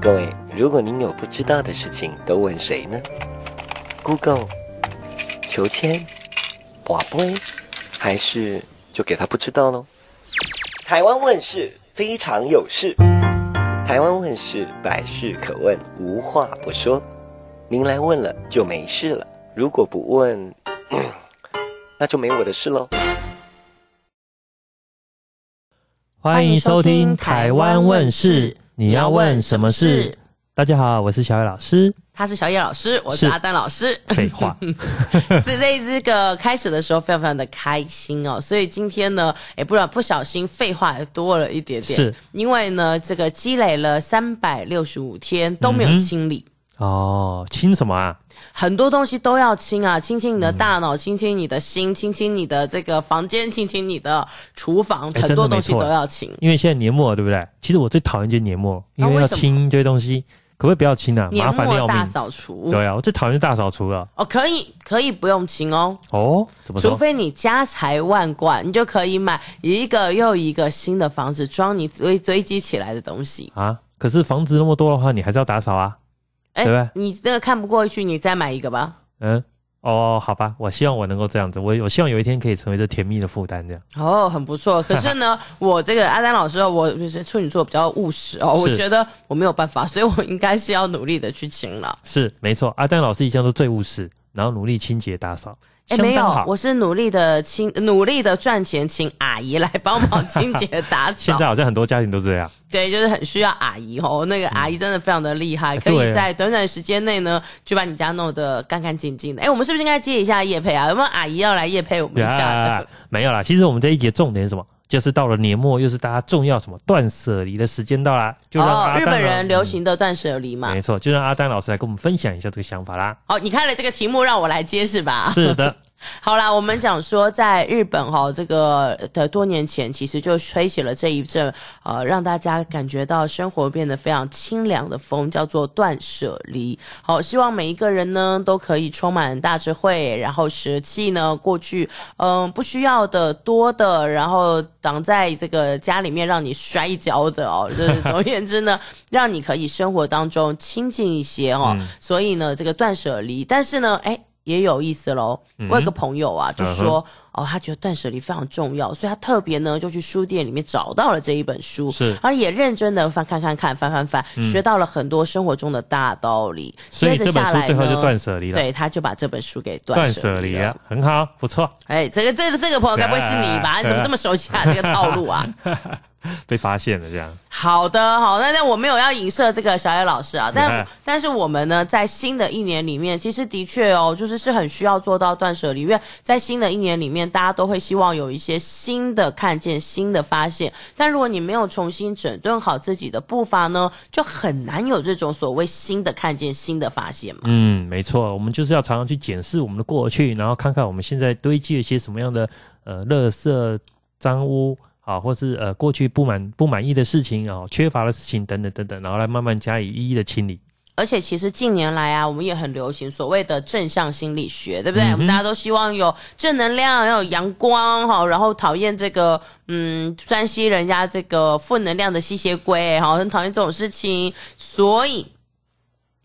各位，如果您有不知道的事情，都问谁呢？Google、求签、博杯，还是就给他不知道喽？台湾问事非常有事，台湾问事百事可问，无话不说。您来问了就没事了，如果不问，那就没我的事喽。欢迎收听《台湾问事》。你要问什么事？大家好，我是小野老师，他是小野老师，我是阿丹老师。废话，所以这个开始的时候非常非常的开心哦。所以今天呢，也不知道不小心废话也多了一点点，是因为呢，这个积累了三百六十五天都没有清理。嗯哦，清什么啊？很多东西都要清啊，清清你的大脑，清清你的心，清清你的这个房间，清清你的厨房，很多东西都要清。因为现在年末了，对不对？其实我最讨厌就是年末，因为要清这些东西，可不可以不要清啊？麻烦的要命。大扫除。对啊，我最讨厌大扫除了。哦，可以，可以不用清哦。哦，怎么说？除非你家财万贯，你就可以买一个又一个新的房子，装你堆堆积起来的东西啊。可是房子那么多的话，你还是要打扫啊。哎，对吧？你这个看不过去，你再买一个吧。嗯，哦，好吧，我希望我能够这样子，我我希望有一天可以成为这甜蜜的负担，这样。哦，很不错。可是呢，我这个阿丹老师，我就是处女座比较务实哦，我觉得我没有办法，所以我应该是要努力的去清了。是，没错，阿丹老师一向都最务实，然后努力清洁打扫。哎，没有，我是努力的清，努力的赚钱，请阿姨来帮忙清洁打扫。现在好像很多家庭都这样。对，就是很需要阿姨哦。那个阿姨真的非常的厉害，嗯、可以在短短时间内呢，就把你家弄得干干净净的。哎，我们是不是应该接一下叶佩啊？有没有阿姨要来叶佩我们一下？没有啦，其实我们这一节重点是什么？就是到了年末，又是大家重要什么断舍离的时间到啦。就让阿、哦、日本人流行的断舍离嘛、嗯。没错，就让阿丹老师来跟我们分享一下这个想法啦。哦，你看了这个题目，让我来接是吧？是的。好啦，我们讲说，在日本哈，这个的多年前，其实就吹起了这一阵呃，让大家感觉到生活变得非常清凉的风，叫做断舍离。好，希望每一个人呢都可以充满大智慧，然后舍弃呢过去嗯、呃、不需要的多的，然后挡在这个家里面让你摔跤的哦，就是总而言之呢，让你可以生活当中清静一些哦。嗯、所以呢，这个断舍离，但是呢，哎。也有意思喽，我有个朋友啊，就说哦，他觉得断舍离非常重要，所以他特别呢就去书店里面找到了这一本书，是，而也认真的翻看看看翻翻翻，学到了很多生活中的大道理。所以这本书最后就断舍离了，对，他就把这本书给断舍离了，很好，不错。哎，这个这个这个朋友该不会是你吧？你怎么这么熟悉啊？这个套路啊？被发现了，这样。好的，好，那那我没有要影射这个小野老师啊，但但是我们呢，在新的一年里面，其实的确哦，就是是很需要做到断舍离，因为在新的一年里面，大家都会希望有一些新的看见、新的发现。但如果你没有重新整顿好自己的步伐呢，就很难有这种所谓新的看见、新的发现嘛。嗯，没错，我们就是要常常去检视我们的过去，然后看看我们现在堆积了一些什么样的呃垃圾、脏污。啊，或是呃过去不满不满意的事情啊，缺乏的事情等等等等，然后来慢慢加以一一的清理。而且其实近年来啊，我们也很流行所谓的正向心理学，对不对？嗯、我们大家都希望有正能量，要有阳光，哈，然后讨厌这个嗯，专吸人家这个负能量的吸血鬼，好，很讨厌这种事情。所以，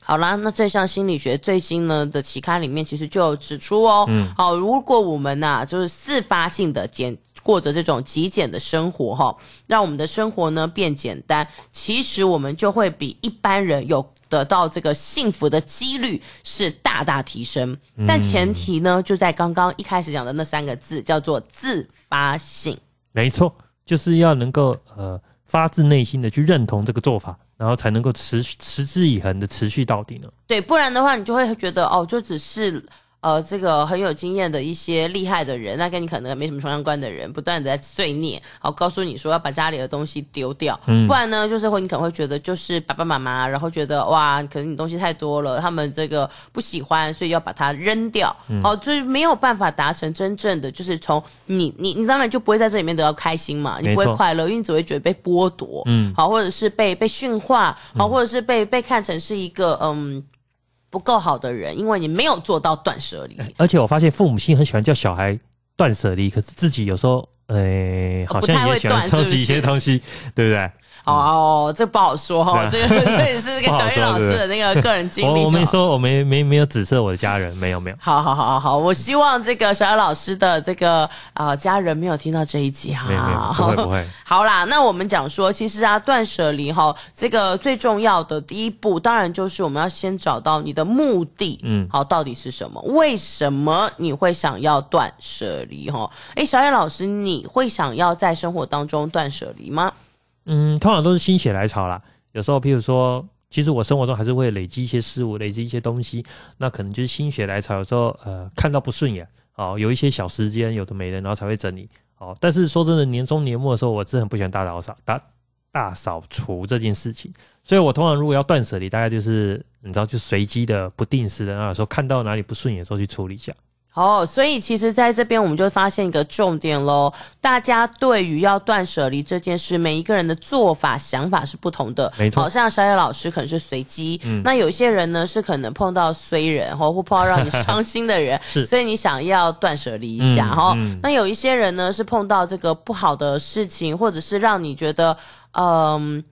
好啦，那正向心理学最新呢的期刊里面其实就有指出哦，嗯，好，如果我们呐、啊、就是自发性的简。过着这种极简的生活，哈，让我们的生活呢变简单。其实我们就会比一般人有得到这个幸福的几率是大大提升。但前提呢，就在刚刚一开始讲的那三个字，叫做自发性。没错，就是要能够呃发自内心的去认同这个做法，然后才能够持持之以恒的持续到底呢。对，不然的话，你就会觉得哦，就只是。呃，这个很有经验的一些厉害的人，那跟你可能没什么相关的人，不断的在碎念，好告诉你说要把家里的东西丢掉，嗯，不然呢，就是会你可能会觉得就是爸爸妈妈，然后觉得哇，可能你东西太多了，他们这个不喜欢，所以要把它扔掉，嗯，好，就是没有办法达成真正的，就是从你你你当然就不会在这里面得到开心嘛，你不会快乐，因为你只会觉得被剥夺，嗯，好，或者是被被驯化，好，或者是被被看成是一个嗯。不够好的人，因为你没有做到断舍离。而且我发现父母亲很喜欢叫小孩断舍离，可是自己有时候，诶、欸，好像也喜欢收集一些东西，是是对不对？哦，这不好说哈，这个这也是这个 小玉老师的那个个人经历。我我没说，我没没没有指责我的家人，没有没有。好好好好好，我希望这个小玉老师的这个啊家人没有听到这一集哈。不会不会。好啦，那我们讲说，其实啊，断舍离哈，这个最重要的第一步，当然就是我们要先找到你的目的，嗯，好，到底是什么？为什么你会想要断舍离？哈，哎，小叶老师，你会想要在生活当中断舍离吗？嗯，通常都是心血来潮啦。有时候，譬如说，其实我生活中还是会累积一些事物，累积一些东西。那可能就是心血来潮，有时候呃看到不顺眼，哦，有一些小时间，有的没的，然后才会整理。哦，但是说真的，年终年末的时候，我是很不喜欢大扫扫、大大扫除这件事情。所以我通常如果要断舍离，大概就是你知道，就随机的、不定时的，然后有时候看到哪里不顺眼的时候去处理一下。哦，所以其实在这边我们就发现一个重点喽。大家对于要断舍离这件事，每一个人的做法、想法是不同的。没错，好像小野老师可能是随机，嗯，那有些人呢是可能碰到衰人，或或碰到让你伤心的人，是，所以你想要断舍离一下哈、嗯嗯。那有一些人呢是碰到这个不好的事情，或者是让你觉得，嗯。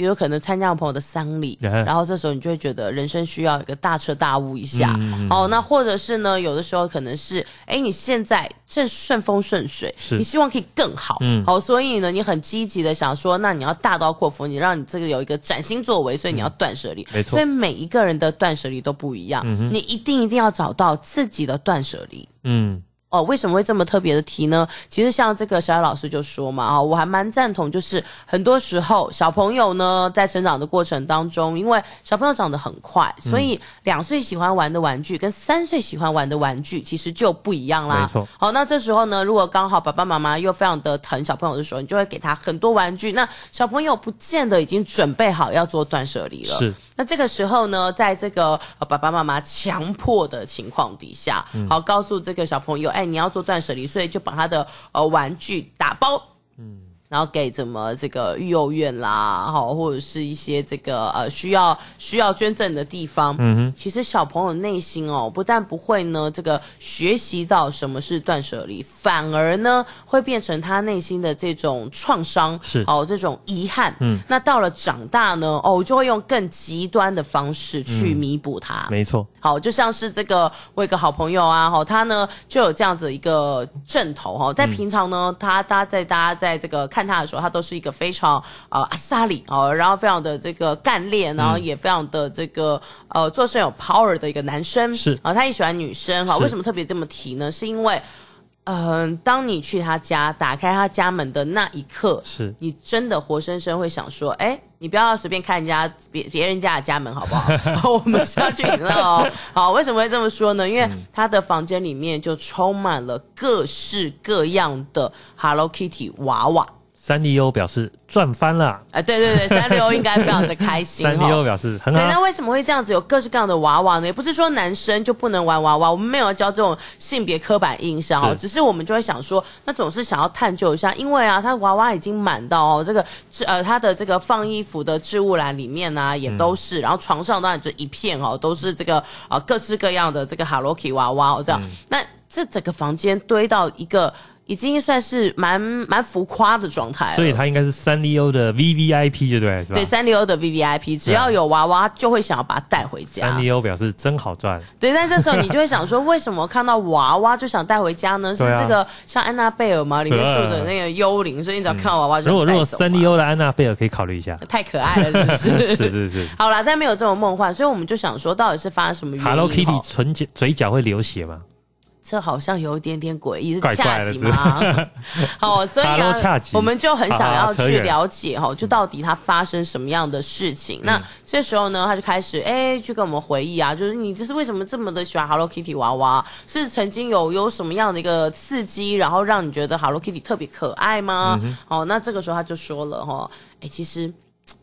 比如可能参加朋友的丧礼，然后这时候你就会觉得人生需要一个大彻大悟一下。嗯、哦，那或者是呢，有的时候可能是，哎，你现在正顺风顺水，你希望可以更好。嗯，好、哦，所以呢，你很积极的想说，那你要大刀阔斧，你让你这个有一个崭新作为，所以你要断舍离。没错，所以每一个人的断舍离都不一样。嗯，你一定一定要找到自己的断舍离。嗯。哦，为什么会这么特别的提呢？其实像这个小艾老师就说嘛，啊，我还蛮赞同，就是很多时候小朋友呢在成长的过程当中，因为小朋友长得很快，所以两岁喜欢玩的玩具跟三岁喜欢玩的玩具其实就不一样啦。没错。好，那这时候呢，如果刚好爸爸妈妈又非常的疼小朋友的时候，你就会给他很多玩具，那小朋友不见得已经准备好要做断舍离了。是。那这个时候呢，在这个爸爸妈妈强迫的情况底下，嗯、好告诉这个小朋友，哎。你要做断舍离，所以就把他的呃玩具打包，嗯。然后给怎么这个育幼院啦，好，或者是一些这个呃需要需要捐赠的地方。嗯哼，其实小朋友内心哦，不但不会呢这个学习到什么是断舍离，反而呢会变成他内心的这种创伤，是哦这种遗憾。嗯，那到了长大呢，哦就会用更极端的方式去弥补它。嗯、没错，好，就像是这个我有个好朋友啊，哈，他呢就有这样子一个阵头哈，在平常呢，他大家在大家在这个看。看他的时候，他都是一个非常呃阿萨里哦，然后非常的这个干练，然后也非常的这个呃做事有 power 的一个男生是啊，他也喜欢女生哈。为什么特别这么提呢？是因为嗯、呃，当你去他家打开他家门的那一刻，是你真的活生生会想说，哎，你不要随便开人家别别人家的家门好不好？我们是要去你那哦。好，为什么会这么说呢？因为他的房间里面就充满了各式各样的 Hello Kitty 娃娃。三丽鸥表示赚翻了，哎，对对对，三丽鸥应该非常的开心。三丽鸥表示很好。对，那为什么会这样子？有各式各样的娃娃呢？也不是说男生就不能玩娃娃，我们没有教这种性别刻板印象哦，只是我们就会想说，那总是想要探究一下，因为啊，他娃娃已经满到哦，这个呃，他的这个放衣服的置物篮里面呢、啊、也都是，嗯、然后床上当然就一片哦，都是这个啊、呃、各式各样的这个 Hello Kitty 娃娃哦，这样，嗯、那这整个房间堆到一个。已经算是蛮蛮浮夸的状态了，所以他应该是三丽鸥的 V V I P 就对了，是吧？对，三丽鸥的 V V I P，只要有娃娃就会想要把它带回家。三丽鸥表示真好赚。对，但这时候你就会想说，为什么看到娃娃就想带回家呢？是这个像安娜贝尔吗？里面住的那个幽灵，所以你只要看到娃娃就。如果如果三丽鸥的安娜贝尔可以考虑一下，太可爱了，是不是？是是是。好了，但没有这么梦幻，所以我们就想说，到底是发生什么？Hello Kitty 唇角嘴角会流血吗？这好像有一点点诡异，是恰吉吗？好，所以啊，我们就很想要去了解哈，就到底他发生什么样的事情。那这时候呢，他就开始哎，去跟我们回忆啊，就是你这是为什么这么的喜欢 Hello Kitty 娃娃？是曾经有有什么样的一个刺激，然后让你觉得 Hello Kitty 特别可爱吗？哦，那这个时候他就说了哈，哎，其实。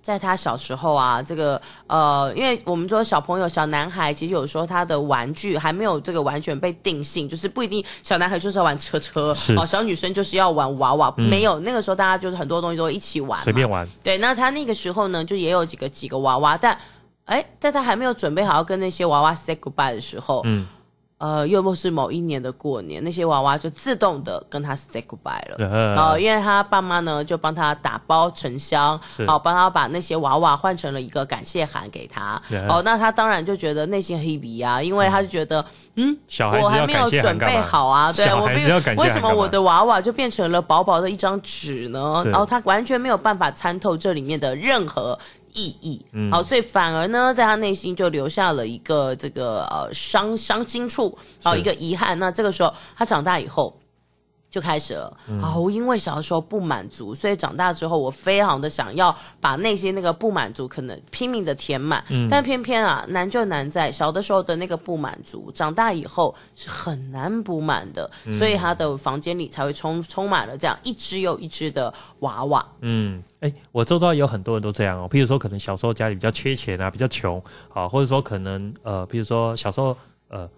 在他小时候啊，这个呃，因为我们说小朋友、小男孩，其实有时候他的玩具还没有这个完全被定性，就是不一定小男孩就是要玩车车，哦，小女生就是要玩娃娃，嗯、没有那个时候大家就是很多东西都一起玩，随便玩。对，那他那个时候呢，就也有几个几个娃娃，但哎，在他还没有准备好要跟那些娃娃 say goodbye 的时候，嗯。呃，又或是某一年的过年，那些娃娃就自动的跟他 say goodbye 了。呃哦，因为他爸妈呢就帮他打包成箱，好帮他把那些娃娃换成了一个感谢函给他。哦，那他当然就觉得内心很悲啊，因为他就觉得，嗯，嗯我还没有准备好啊，对我没有，为什么我的娃娃就变成了薄薄的一张纸呢？然后他完全没有办法参透这里面的任何。意义，嗯，好，所以反而呢，在他内心就留下了一个这个呃伤伤心处，好一个遗憾。那这个时候，他长大以后。就开始了，哦，因为小的时候不满足，所以长大之后我非常的想要把那些那个不满足可能拼命的填满，嗯，但偏偏啊难就难在小的时候的那个不满足，长大以后是很难补满的，所以他的房间里才会充充满了这样一只又一只的娃娃。嗯，哎，我周遭有很多人都这样哦，譬如说可能小时候家里比较缺钱啊，比较穷，啊，或者说可能呃，譬如说小时候呃。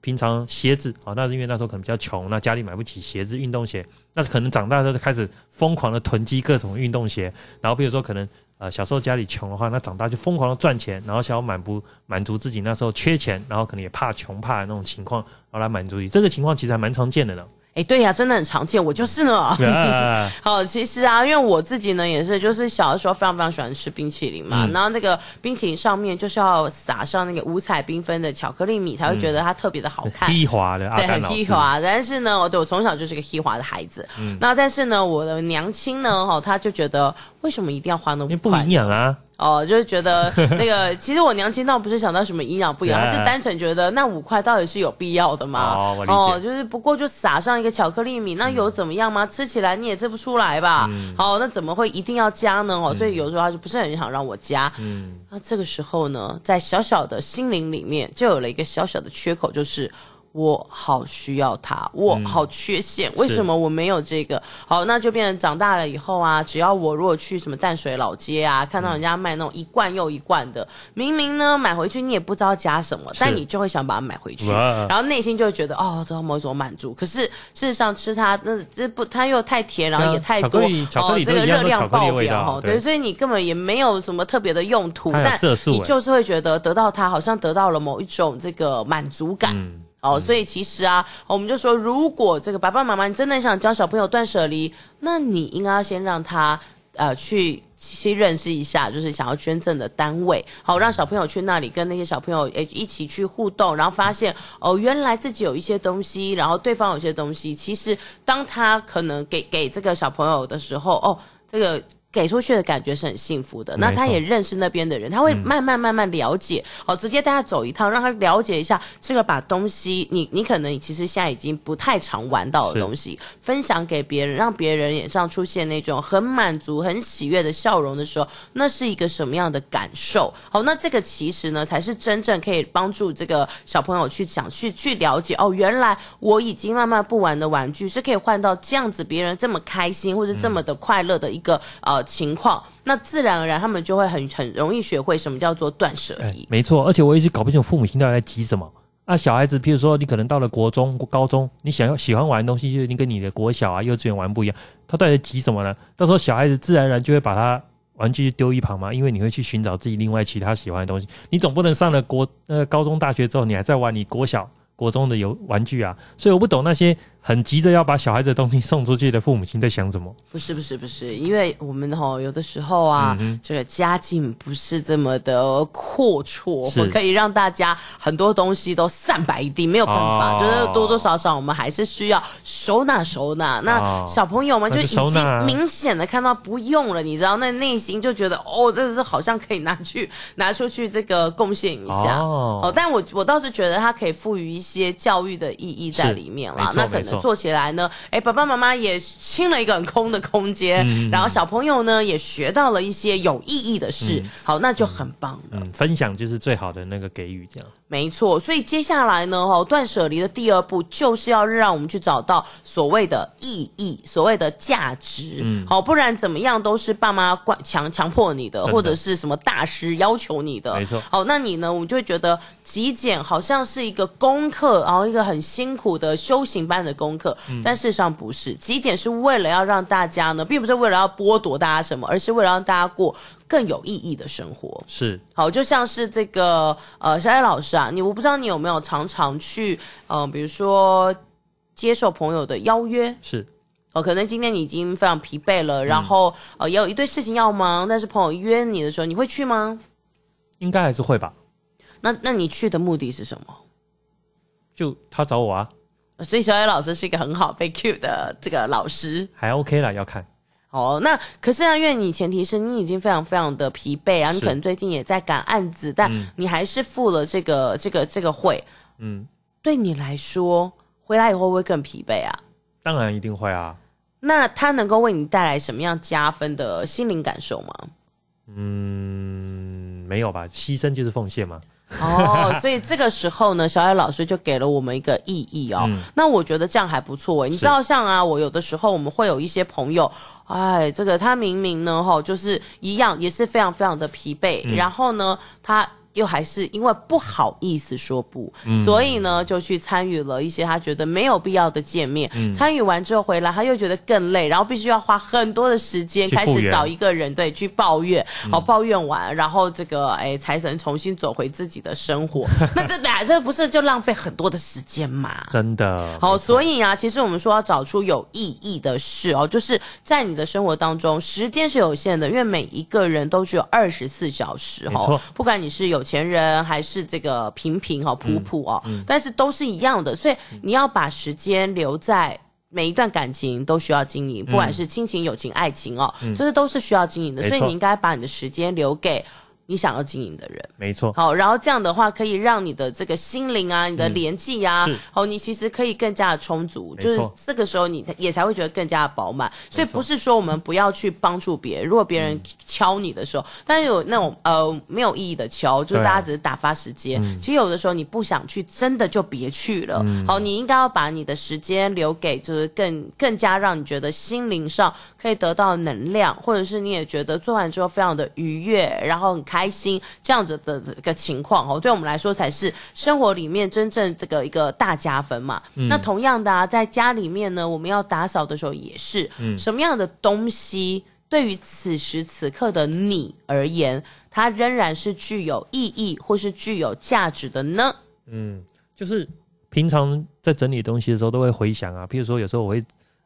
平常鞋子啊，那是因为那时候可能比较穷，那家里买不起鞋子、运动鞋，那可能长大之后就开始疯狂的囤积各种运动鞋。然后比如说可能呃小时候家里穷的话，那长大就疯狂的赚钱，然后想要满不满足自己那时候缺钱，然后可能也怕穷怕的那种情况，然后来满足你。这个情况其实还蛮常见的呢。哎，对呀、啊，真的很常见，我就是呢。啊、好，其实啊，因为我自己呢也是，就是小的时候非常非常喜欢吃冰淇淋嘛，嗯、然后那个冰淇淋上面就是要撒上那个五彩缤纷的巧克力米，才会觉得它特别的好看。黑滑的，对，很黑滑。但是呢，我对我从小就是个黑滑的孩子。嗯。那但是呢，我的娘亲呢，哈，她就觉得为什么一定要花那么？快不营养啊。哦，就是觉得 那个，其实我娘亲倒不是想到什么营养不营养，她就单纯觉得那五块到底是有必要的吗？哦，就是不过就撒上一个巧克力米，那有怎么样吗？嗯、吃起来你也吃不出来吧？嗯。好，那怎么会一定要加呢？哦，所以有时候她就不是很想让我加。嗯。那这个时候呢，在小小的心灵里面就有了一个小小的缺口，就是。我好需要它，我好缺陷，嗯、为什么我没有这个？好，那就变成长大了以后啊，只要我如果去什么淡水老街啊，看到人家卖那种一罐又一罐的，明明呢买回去你也不知道加什么，但你就会想把它买回去，然后内心就会觉得哦，得到某一种满足。可是事实上吃它那这不它又太甜，然后也太多，哦，这个热量爆表哦，对，所以你根本也没有什么特别的用途，但你就是会觉得得到它好像得到了某一种这个满足感。嗯哦，所以其实啊，我们就说，如果这个爸爸妈妈你真的想教小朋友断舍离，那你应该要先让他呃去去认识一下，就是想要捐赠的单位，好，让小朋友去那里跟那些小朋友诶一起去互动，然后发现哦，原来自己有一些东西，然后对方有些东西，其实当他可能给给这个小朋友的时候，哦，这个。给出去的感觉是很幸福的，那他也认识那边的人，他会慢慢慢慢了解，好、嗯，直接带他走一趟，让他了解一下这个把东西，你你可能其实现在已经不太常玩到的东西，分享给别人，让别人脸上出现那种很满足、很喜悦的笑容的时候，那是一个什么样的感受？好，那这个其实呢，才是真正可以帮助这个小朋友去想去去了解哦，原来我已经慢慢不玩的玩具是可以换到这样子，别人这么开心或者这么的快乐的一个、嗯、呃。情况，那自然而然他们就会很很容易学会什么叫做断舍离。欸，没错，而且我一直搞不清楚父母亲到底在急什么。那小孩子，譬如说你可能到了国中、高中，你想要喜欢玩的东西，就是你跟你的国小啊、幼稚园玩不一样，他到底在急什么呢？到时候小孩子自然而然就会把他玩具丢一旁嘛，因为你会去寻找自己另外其他喜欢的东西。你总不能上了国呃高中、大学之后，你还在玩你国小、国中的游玩具啊。所以我不懂那些。很急着要把小孩子的东西送出去的父母亲在想什么？不是不是不是，因为我们哈有的时候啊，嗯、这个家境不是这么的阔绰，或可以让大家很多东西都散摆一地，没有办法，哦、就是多多少少我们还是需要收纳收纳。那小朋友们就已经明显的看到不用了，你知道，那内心就觉得哦，这是好像可以拿去拿出去这个贡献一下哦，哦。但我我倒是觉得它可以赋予一些教育的意义在里面啦，那可能。做起来呢，哎，爸爸妈妈也清了一个很空的空间，嗯、然后小朋友呢也学到了一些有意义的事，嗯、好，那就很棒了。嗯，分享就是最好的那个给予，这样没错。所以接下来呢，哈，断舍离的第二步就是要让我们去找到所谓的意义，所谓的价值。嗯，好，不然怎么样都是爸妈惯强强迫你的，的或者是什么大师要求你的，没错。好，那你呢，我就会觉得极简好像是一个功课，然后一个很辛苦的修行般的功。功课，嗯、但事实上不是。极简是为了要让大家呢，并不是为了要剥夺大家什么，而是为了让大家过更有意义的生活。是，好，就像是这个呃，小艾老师啊，你我不知道你有没有常常去呃，比如说接受朋友的邀约，是。哦，可能今天你已经非常疲惫了，然后、嗯、呃也有一堆事情要忙，但是朋友约你的时候，你会去吗？应该还是会吧。那那你去的目的是什么？就他找我啊。所以小野老师是一个很好被 cue 的这个老师，还 OK 啦，要看。哦，那可是啊，因为你前提是你已经非常非常的疲惫啊，你可能最近也在赶案子，但你还是付了这个、嗯、这个这个会。嗯，对你来说，回来以后会不会更疲惫啊？当然一定会啊。那它能够为你带来什么样加分的心灵感受吗？嗯，没有吧，牺牲就是奉献嘛。哦，所以这个时候呢，小艾老师就给了我们一个意义哦。嗯、那我觉得这样还不错。你知道，像啊，我有的时候我们会有一些朋友，哎，这个他明明呢，哈，就是一样，也是非常非常的疲惫，嗯、然后呢，他。又还是因为不好意思说不，嗯、所以呢，就去参与了一些他觉得没有必要的见面。嗯、参与完之后回来，他又觉得更累，然后必须要花很多的时间开始找一个人对去抱怨，好、嗯、抱怨完，然后这个哎才能重新走回自己的生活。那这俩这不是就浪费很多的时间吗？真的。好，所以啊，其实我们说要找出有意义的事哦，就是在你的生活当中，时间是有限的，因为每一个人都只有二十四小时哈。没错。不管你是有。前人还是这个平平哈普普哦，但是都是一样的，所以你要把时间留在每一段感情都需要经营，不管是亲情、友情、爱情哦，这些、嗯、都是需要经营的，所以你应该把你的时间留给。你想要经营的人，没错。好，然后这样的话可以让你的这个心灵啊，你的联系啊，好，你其实可以更加的充足，就是这个时候你也才会觉得更加的饱满。所以不是说我们不要去帮助别人，如果别人敲你的时候，但是有那种呃没有意义的敲，就是大家只是打发时间。其实有的时候你不想去，真的就别去了。好，你应该要把你的时间留给就是更更加让你觉得心灵上可以得到能量，或者是你也觉得做完之后非常的愉悦，然后很开。开心这样子的这个情况哦，对我们来说才是生活里面真正这个一个大加分嘛。嗯、那同样的啊，在家里面呢，我们要打扫的时候也是，嗯、什么样的东西对于此时此刻的你而言，它仍然是具有意义或是具有价值的呢？嗯，就是平常在整理东西的时候都会回想啊，譬如说有时候我会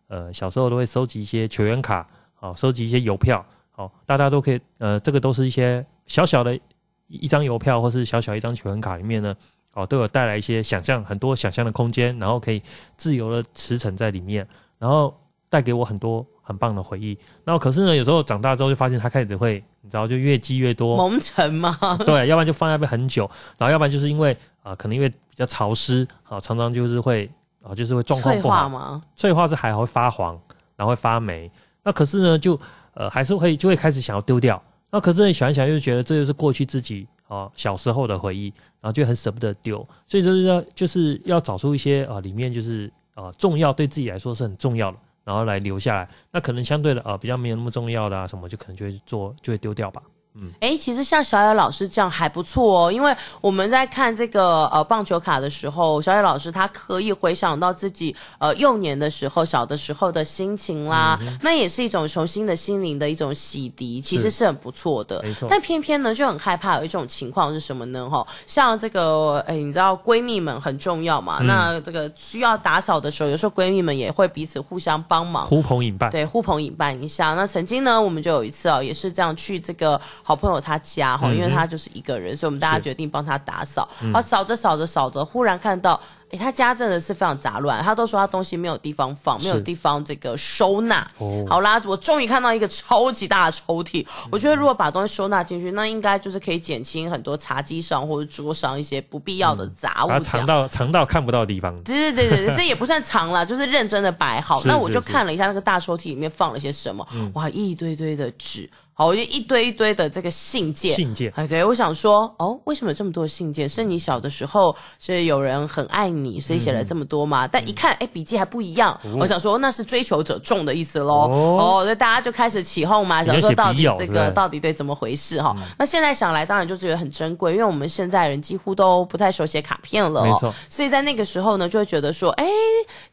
呃小时候都会收集一些球员卡，好、收集一些邮票。哦，大家都可以，呃，这个都是一些小小的一张邮票，或是小小一张球员卡里面呢，哦，都有带来一些想象，很多想象的空间，然后可以自由的驰骋在里面，然后带给我很多很棒的回忆。然后可是呢，有时候长大之后就发现它开始会，你知道，就越积越多，蒙尘嘛？对，要不然就放在那边很久，然后要不然就是因为啊、呃，可能因为比较潮湿，啊、呃，常常就是会啊、呃，就是会状况不好。脆化吗？脆化是还好会发黄，然后会发霉。那可是呢，就。呃，还是会就会开始想要丢掉，那可是你想一想，又觉得这就是过去自己啊、呃、小时候的回忆，然后就很舍不得丢，所以就是要就是要找出一些啊、呃、里面就是啊、呃、重要对自己来说是很重要的，然后来留下来。那可能相对的啊、呃、比较没有那么重要的啊什么，就可能就会做就会丢掉吧。嗯，哎，其实像小野老师这样还不错哦，因为我们在看这个呃棒球卡的时候，小野老师他可以回想到自己呃幼年的时候、小的时候的心情啦，嗯、那也是一种重新的心灵的一种洗涤，其实是很不错的。没错，但偏偏呢就很害怕有一种情况是什么呢？哈，像这个哎，你知道闺蜜们很重要嘛？嗯、那这个需要打扫的时候，有时候闺蜜们也会彼此互相帮忙，呼朋引伴。对，呼朋引伴一下。那曾经呢，我们就有一次哦，也是这样去这个。好朋友他家哈，因为他就是一个人，嗯、所以我们大家决定帮他打扫。好，扫着扫着扫着，忽然看到。诶，他家真的是非常杂乱，他都说他东西没有地方放，没有地方这个收纳。哦，好啦，我终于看到一个超级大的抽屉。我觉得如果把东西收纳进去，那应该就是可以减轻很多茶几上或者桌上一些不必要的杂物。藏到藏到看不到的地方。对对对对，这也不算藏了，就是认真的摆好。那我就看了一下那个大抽屉里面放了些什么，哇，一堆堆的纸。好，我就一堆一堆的这个信件，信件，哎，对，我想说，哦，为什么有这么多信件？是你小的时候是有人很爱你，所以写了这么多吗？嗯、但一看，哎，笔记还不一样，哦、我想说那是追求者众的意思喽。哦，那、哦、大家就开始起哄嘛，想说到底这个到底对怎么回事哈？嗯、那现在想来，当然就觉得很珍贵，因为我们现在人几乎都不太手写卡片了，没错。所以在那个时候呢，就会觉得说，哎，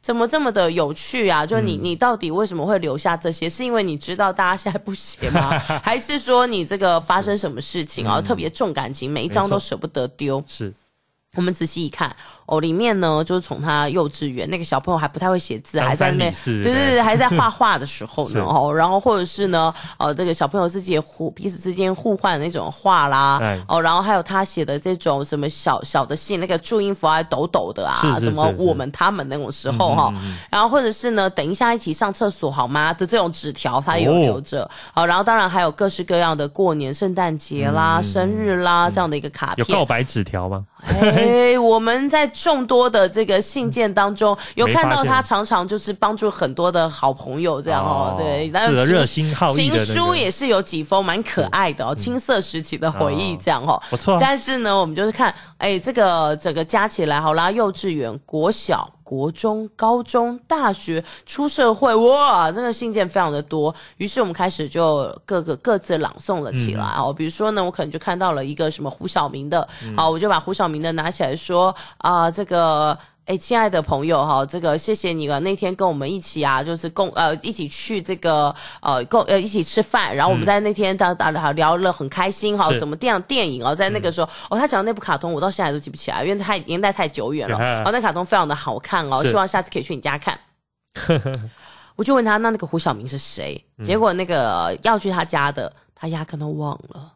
怎么这么的有趣啊？就你、嗯、你到底为什么会留下这些？是因为你知道大家现在不写吗？还是说你这个发生什么事情啊？特别重感情，每一张都舍不得丢。是。我们仔细一看，哦，里面呢，就是从他幼稚园那个小朋友还不太会写字，还在那边，对对对，还在画画的时候呢，哦，然后或者是呢，呃，这个小朋友自己也互彼此之间互换那种画啦，哦，然后还有他写的这种什么小小的信，那个注音符还抖抖的啊，什么我们他们那种时候哈，然后或者是呢，等一下一起上厕所好吗？的这种纸条，他有留着，哦，然后当然还有各式各样的过年、圣诞节啦、生日啦这样的一个卡片，有告白纸条吗？哎，我们在众多的这个信件当中，有看到他常常就是帮助很多的好朋友这样哦，对，然后热心好意的情书也是有几封蛮可爱的哦，青涩时期的回忆这样哦，不错。但是呢，我们就是看，哎，这个整个加起来好啦，幼稚园、国小。国中、高中、大学、出社会，哇，真的信件非常的多。于是我们开始就各个各自朗诵了起来。哦、嗯，比如说呢，我可能就看到了一个什么胡晓明的，好，我就把胡晓明的拿起来说啊、呃，这个。哎，亲爱的朋友哈，这个谢谢你了。那天跟我们一起啊，就是共呃一起去这个呃共呃一起吃饭，然后我们在那天大家聊聊了很开心哈，什么电电影哦，在那个时候、嗯、哦，他讲的那部卡通我到现在都记不起来，因为太年代太久远了。然 后那卡通非常的好看哦，希望下次可以去你家看。我就问他，那那个胡晓明是谁？嗯、结果那个要去他家的。他压根都忘了，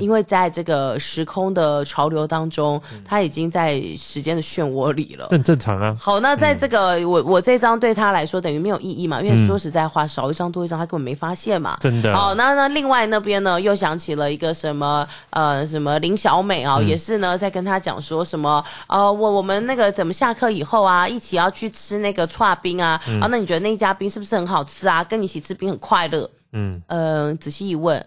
因为在这个时空的潮流当中，他已经在时间的漩涡里了。很正常啊。好，那在这个我我这张对他来说等于没有意义嘛，因为说实在话，少一张多一张，他根本没发现嘛。真的。好，那那另外那边呢，又想起了一个什么呃什么林小美啊，也是呢在跟他讲说什么呃我我们那个怎么下课以后啊，一起要去吃那个串冰啊，啊那你觉得那一家冰是不是很好吃啊？跟你一起吃冰很快乐。嗯呃仔细一问。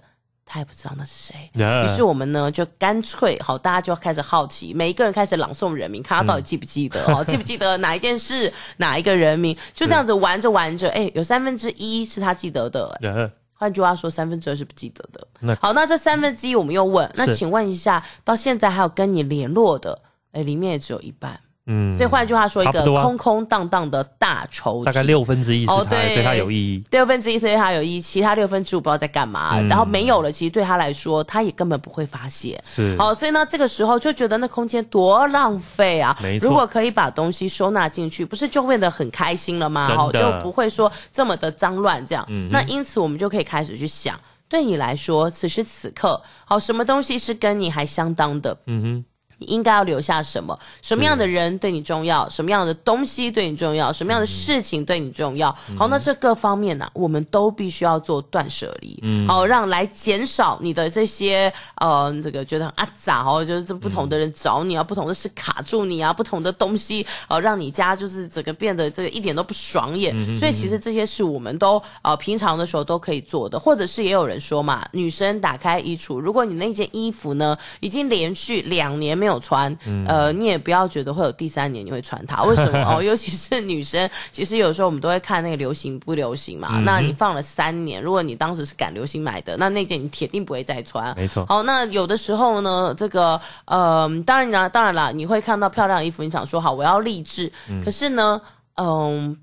他也不知道那是谁，于是我们呢就干脆好，大家就开始好奇，每一个人开始朗诵人名，看他到底记不记得 哦，嗯、记不记得哪一件事，哪一个人名，就这样子玩着玩着，哎是，有三分之一是他记得的，换句话说，三分之二是不记得的。那好，那这三分之一我们又问，那请问一下，到现在还有跟你联络的，哎，里面也只有一半。嗯，所以换句话说，一个空空荡荡的大抽屉，大概六分之一是他对他有意义，六分之一是对他有意义，其他六分之五不知道在干嘛。然后没有了，其实对他来说，他也根本不会发泄。是，好，所以呢，这个时候就觉得那空间多浪费啊！没错，如果可以把东西收纳进去，不是就变得很开心了吗？好，就不会说这么的脏乱这样。那因此我们就可以开始去想，对你来说，此时此刻，好，什么东西是跟你还相当的？嗯哼。你应该要留下什么？什么样的人对你重要？什么样的东西对你重要？什么样的事情对你重要？嗯、好，那这各方面呢、啊，我们都必须要做断舍离，嗯，好，让来减少你的这些呃，这个觉得很阿杂哦，就是这不同的人找你啊，嗯、不同的事卡住你啊，不同的东西呃，让你家就是整个变得这个一点都不爽眼。嗯、所以其实这些事我们都呃平常的时候都可以做的，或者是也有人说嘛，女生打开衣橱，如果你那件衣服呢已经连续两年没有。没有穿，呃，你也不要觉得会有第三年你会穿它，为什么？哦，尤其是女生，其实有时候我们都会看那个流行不流行嘛。嗯、那你放了三年，如果你当时是赶流行买的，那那件你铁定不会再穿。没错。好，那有的时候呢，这个，呃，当然啦，当然啦，你会看到漂亮衣服，你想说好，我要励志，嗯、可是呢，嗯、呃。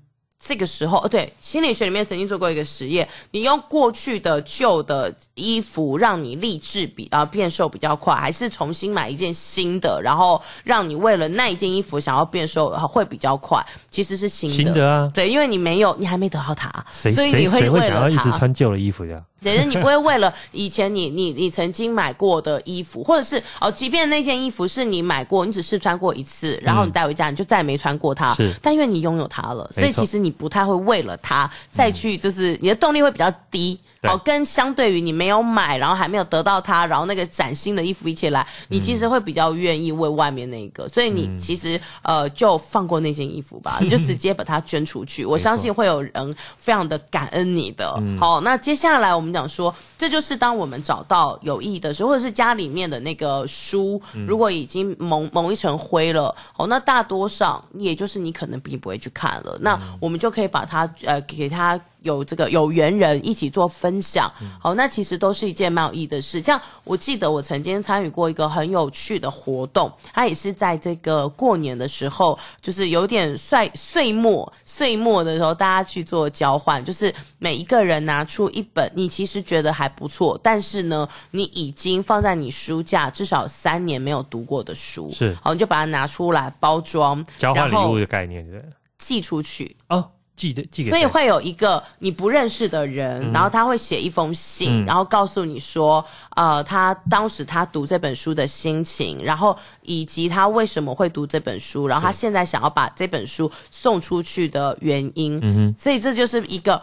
这个时候，哦，对，心理学里面曾经做过一个实验，你用过去的旧的衣服让你励志比啊变瘦比较快，还是重新买一件新的，然后让你为了那一件衣服想要变瘦会比较快？其实是新的，新的啊，对，因为你没有，你还没得到它，所以你会，谁会想要一直穿旧的衣服呀？等于你不会为了以前你你你曾经买过的衣服，或者是哦，即便那件衣服是你买过，你只试穿过一次，然后你带回家，你就再也没穿过它。是，但因为你拥有它了，所以其实你不太会为了它再去，就是你的动力会比较低。哦，跟相对于你没有买，然后还没有得到它，然后那个崭新的衣服一起来，你其实会比较愿意为外面那个，所以你其实呃就放过那件衣服吧，你就直接把它捐出去，我相信会有人非常的感恩你的。好，那接下来我们讲说，这就是当我们找到有意义的时候，或者是家里面的那个书，如果已经蒙蒙一层灰了，哦，那大多上也就是你可能并不会去看了，那我们就可以把它呃给它。有这个有缘人一起做分享，好，那其实都是一件蛮有意义的事。像我记得我曾经参与过一个很有趣的活动，它也是在这个过年的时候，就是有点岁岁末岁末的时候，大家去做交换，就是每一个人拿出一本你其实觉得还不错，但是呢，你已经放在你书架至少三年没有读过的书，是，好，你就把它拿出来包装，交换礼物的概念，对，寄出去哦。寄的寄给，所以会有一个你不认识的人，嗯、然后他会写一封信，嗯、然后告诉你说，呃，他当时他读这本书的心情，然后以及他为什么会读这本书，然后他现在想要把这本书送出去的原因。嗯哼，所以这就是一个。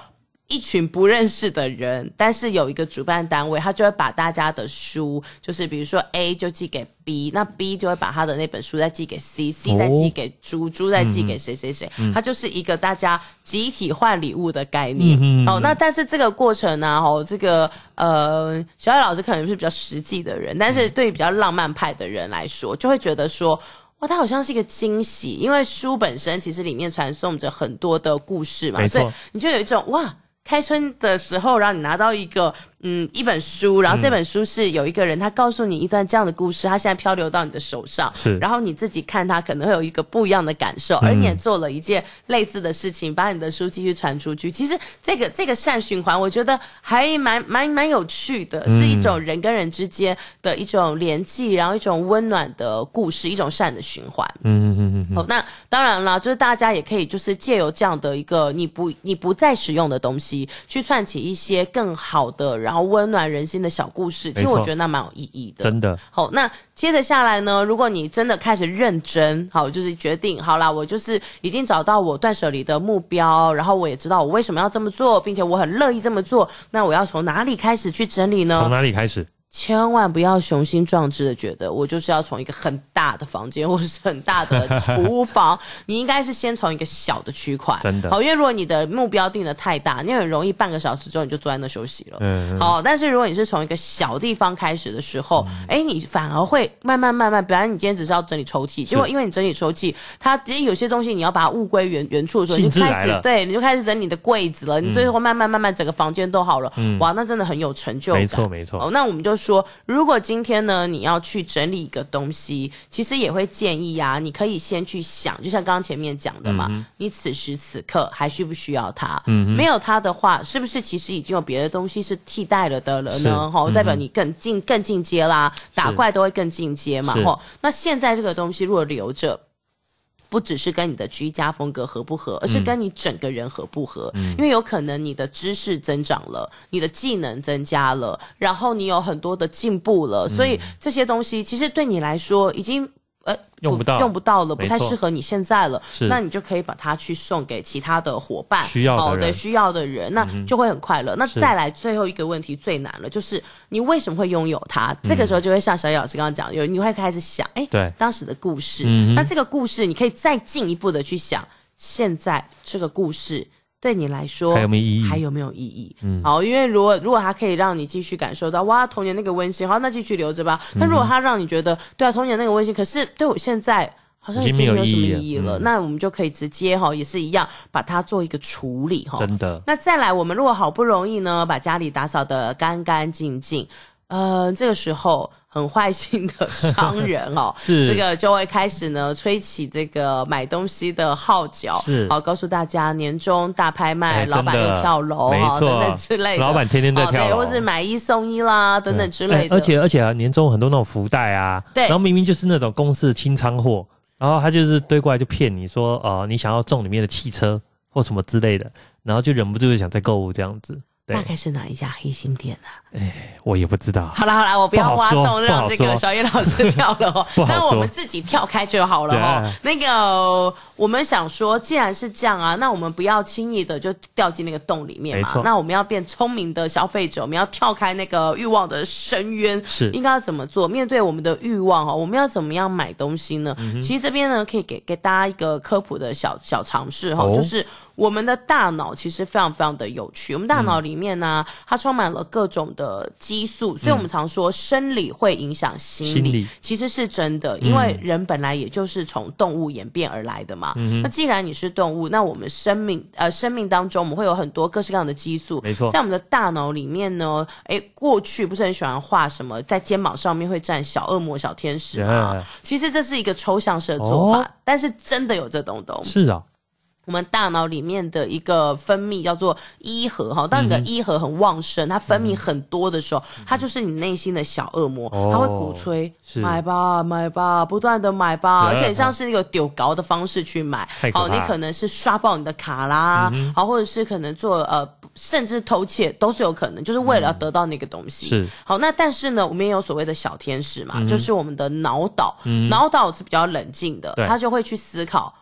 一群不认识的人，但是有一个主办单位，他就会把大家的书，就是比如说 A 就寄给 B，那 B 就会把他的那本书再寄给 C，C 再寄给猪，猪再寄给谁谁谁，它就是一个大家集体换礼物的概念。嗯、哦，那但是这个过程呢，哦，这个呃，小野老师可能是比较实际的人，但是对于比较浪漫派的人来说，就会觉得说，哇，它好像是一个惊喜，因为书本身其实里面传送着很多的故事嘛，所以你就有一种哇。开春的时候，让你拿到一个。嗯，一本书，然后这本书是有一个人，他告诉你一段这样的故事，他现在漂流到你的手上，是，然后你自己看他可能会有一个不一样的感受，而你也做了一件类似的事情，把你的书继续传出去。其实这个这个善循环，我觉得还蛮蛮蛮有趣的，是一种人跟人之间的一种联系，然后一种温暖的故事，一种善的循环。嗯嗯嗯嗯。好，那当然了，就是大家也可以就是借由这样的一个你不你不再使用的东西，去串起一些更好的人。然后温暖人心的小故事，其实我觉得那蛮有意义的。真的。好，那接着下来呢，如果你真的开始认真，好，就是决定好啦，我就是已经找到我断舍离的目标，然后我也知道我为什么要这么做，并且我很乐意这么做。那我要从哪里开始去整理呢？从哪里开始？千万不要雄心壮志的觉得我就是要从一个很大的房间或者是很大的厨房，你应该是先从一个小的区块。真的。好，因为如果你的目标定的太大，你很容易半个小时之后你就坐在那休息了。嗯。好，但是如果你是从一个小地方开始的时候，哎、嗯，你反而会慢慢慢慢，本来你今天只是要整理抽屉，结果因为你整理抽屉，它其实有些东西你要把它物归原原处的时候，你就开始对，你就开始整理你的柜子了，你最后慢慢慢慢整个房间都好了。嗯。哇，那真的很有成就感。没错没错。哦，那我们就说，如果今天呢，你要去整理一个东西，其实也会建议呀、啊，你可以先去想，就像刚刚前面讲的嘛，嗯、你此时此刻还需不需要它？嗯，没有它的话，是不是其实已经有别的东西是替代了的了呢？哈，代表你更进更进阶啦，打怪都会更进阶嘛。哈，那现在这个东西如果留着。不只是跟你的居家风格合不合，而是跟你整个人合不合。嗯，因为有可能你的知识增长了，你的技能增加了，然后你有很多的进步了，所以这些东西其实对你来说已经。呃，用不到，用不到了，不太适合你现在了。是，那你就可以把它去送给其他的伙伴，需要的人，对，需要的人，那就会很快乐。那再来最后一个问题最难了，就是你为什么会拥有它？这个时候就会像小野老师刚刚讲，有你会开始想，哎，对，当时的故事。那这个故事你可以再进一步的去想，现在这个故事。对你来说还有没有意义？还有没有意义？嗯，好，因为如果如果它可以让你继续感受到哇童年那个温馨，好，那继续留着吧。但如果它让你觉得对啊童年那个温馨，可是对我现在好像已经没有什么意义了，那我们就可以直接哈也是一样把它做一个处理哈。真的。那再来，我们如果好不容易呢把家里打扫得干干净净，呃，这个时候。很坏心的商人哦，是。这个就会开始呢吹起这个买东西的号角，是。好告诉大家年终大拍卖，欸、老板又跳楼啊等等之类的，老板天天在跳楼，或者买一送一啦等等之类的。欸、而且而且啊，年终很多那种福袋啊，对，然后明明就是那种公司的清仓货，然后他就是堆过来就骗你说，呃，你想要中里面的汽车或什么之类的，然后就忍不住就想再购物这样子。对大概是哪一家黑心店呢、啊？哎，我也不知道。好了好了，我不要挖洞，让这个小野老师跳了哦。那我们自己跳开就好了哦。那个我们想说，既然是这样啊，那我们不要轻易的就掉进那个洞里面嘛。那我们要变聪明的消费者，我们要跳开那个欲望的深渊。是应该要怎么做？面对我们的欲望哈，我们要怎么样买东西呢？嗯、其实这边呢，可以给给大家一个科普的小小尝试哈，就是。我们的大脑其实非常非常的有趣，我们大脑里面呢、啊，它充满了各种的激素，所以我们常说生理会影响心理，心理其实是真的，因为人本来也就是从动物演变而来的嘛。嗯、那既然你是动物，那我们生命呃生命当中，我们会有很多各式各样的激素，没错，在我们的大脑里面呢，哎，过去不是很喜欢画什么在肩膀上面会站小恶魔、小天使啊.其实这是一个抽象式的做法，哦、但是真的有这东东，是啊。我们大脑里面的一个分泌叫做依核哈，当你的依核很旺盛，它分泌很多的时候，它就是你内心的小恶魔，它会鼓吹买吧买吧，不断的买吧，而且像是那个丢高的方式去买。好，你可能是刷爆你的卡啦，好，或者是可能做呃，甚至偷窃都是有可能，就是为了要得到那个东西。是。好，那但是呢，我们也有所谓的小天使嘛，就是我们的脑岛，脑岛是比较冷静的，他就会去思考，哎。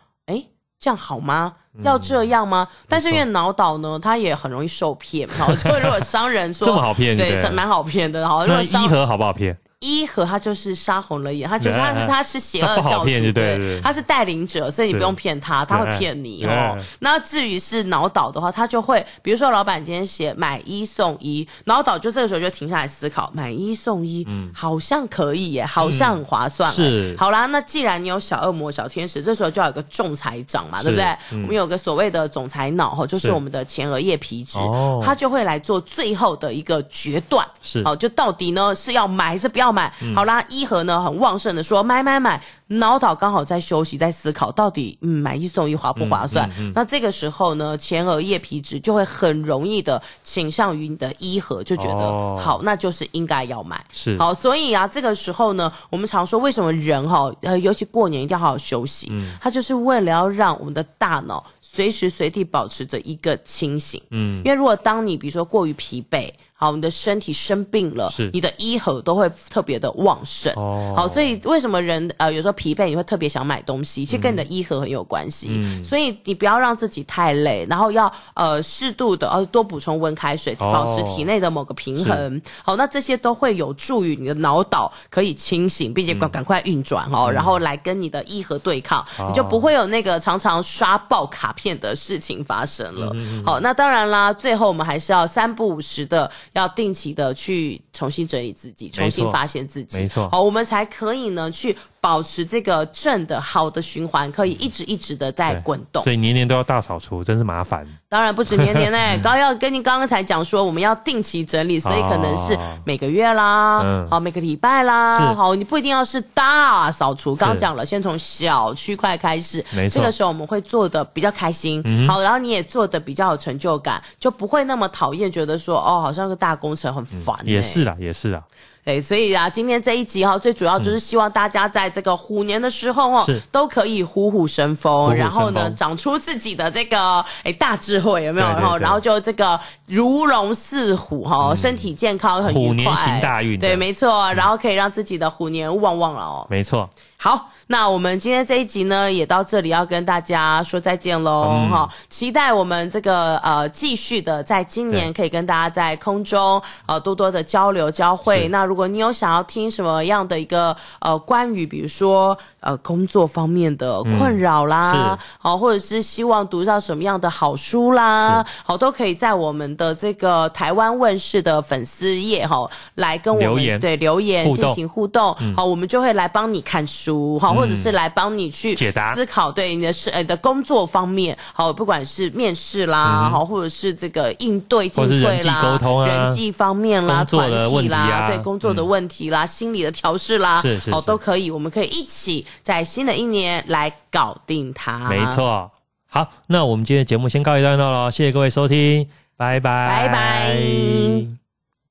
这样好吗？要这样吗？嗯、但是因为脑岛呢，它也很容易受骗。好，就如果商人说 这么好骗，对，是蛮好骗的。好，如果一盒好不好骗？一和他就是杀红了眼，他觉得他是他是邪恶教主，对，他是带领者，所以你不用骗他，他会骗你哦。那至于是脑岛的话，他就会，比如说老板今天写买一送一，脑岛就这个时候就停下来思考，买一送一，嗯，好像可以耶，好像很划算。是，好啦，那既然你有小恶魔、小天使，这时候就要有个仲裁长嘛，对不对？我们有个所谓的总裁脑哈，就是我们的前额叶皮质，他就会来做最后的一个决断，是，哦，就到底呢是要买还是不要。买。好啦，一盒呢很旺盛的说买买买，脑岛刚好在休息，在思考到底嗯买一送一划不划算？嗯嗯嗯、那这个时候呢，前额叶皮质就会很容易的倾向于你的一盒，就觉得、哦、好，那就是应该要买。是好，所以啊，这个时候呢，我们常说为什么人哈呃，尤其过年一定要好好休息，嗯，它就是为了要让我们的大脑随时随地保持着一个清醒。嗯，因为如果当你比如说过于疲惫。好，你的身体生病了，是你的依核都会特别的旺盛。哦，好，所以为什么人呃有时候疲惫，你会特别想买东西？其实跟你的依核很有关系。嗯，所以你不要让自己太累，然后要呃适度的呃多补充温开水，保持体内的某个平衡。哦、好，那这些都会有助于你的脑岛可以清醒，并且赶赶快运转哦，嗯、然后来跟你的依核对抗，嗯、你就不会有那个常常刷爆卡片的事情发生了。嗯、好，那当然啦，最后我们还是要三不五时的。要定期的去重新整理自己，重新发现自己，没错，好，我们才可以呢去。保持这个正的好的循环，可以一直一直的在滚动。所以年年都要大扫除，真是麻烦。当然不止年年哎，刚要跟您刚刚才讲说，我们要定期整理，所以可能是每个月啦，好每个礼拜啦，好你不一定要是大扫除。刚讲了，先从小区块开始，没错。这个时候我们会做的比较开心，好，然后你也做的比较有成就感，就不会那么讨厌，觉得说哦，好像个大工程很烦。也是啦，也是啦。对，所以啊，今天这一集哈，最主要就是希望大家在这个虎年的时候哈，都可以虎虎生风，然后呢，长出自己的这个诶大智慧，有没有？然后，然后就这个如龙似虎哈，身体健康很愉快，虎年行大运，对，没错，然后可以让自己的虎年旺旺了哦，没错。好，那我们今天这一集呢，也到这里要跟大家说再见喽，哈、嗯！期待我们这个呃继续的在今年可以跟大家在空中呃多多的交流交汇。是。那如果你有想要听什么样的一个呃关于比如说呃工作方面的困扰啦，好、嗯，或者是希望读到什么样的好书啦，是。好，都可以在我们的这个台湾问世的粉丝页哈来跟我们留对留言进行互动，嗯、好，我们就会来帮你看书。好，或者是来帮你去解答。思考，对你的事呃的工作方面，好，不管是面试啦，好，或者是这个应对进退啦，沟通啊，人际方面啦，团体啦，对工作的问题啦，心理的调试啦，是是，哦，都可以，我们可以一起在新的一年来搞定它。没错，好，那我们今天的节目先告一段落了，谢谢各位收听，拜拜，拜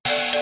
拜。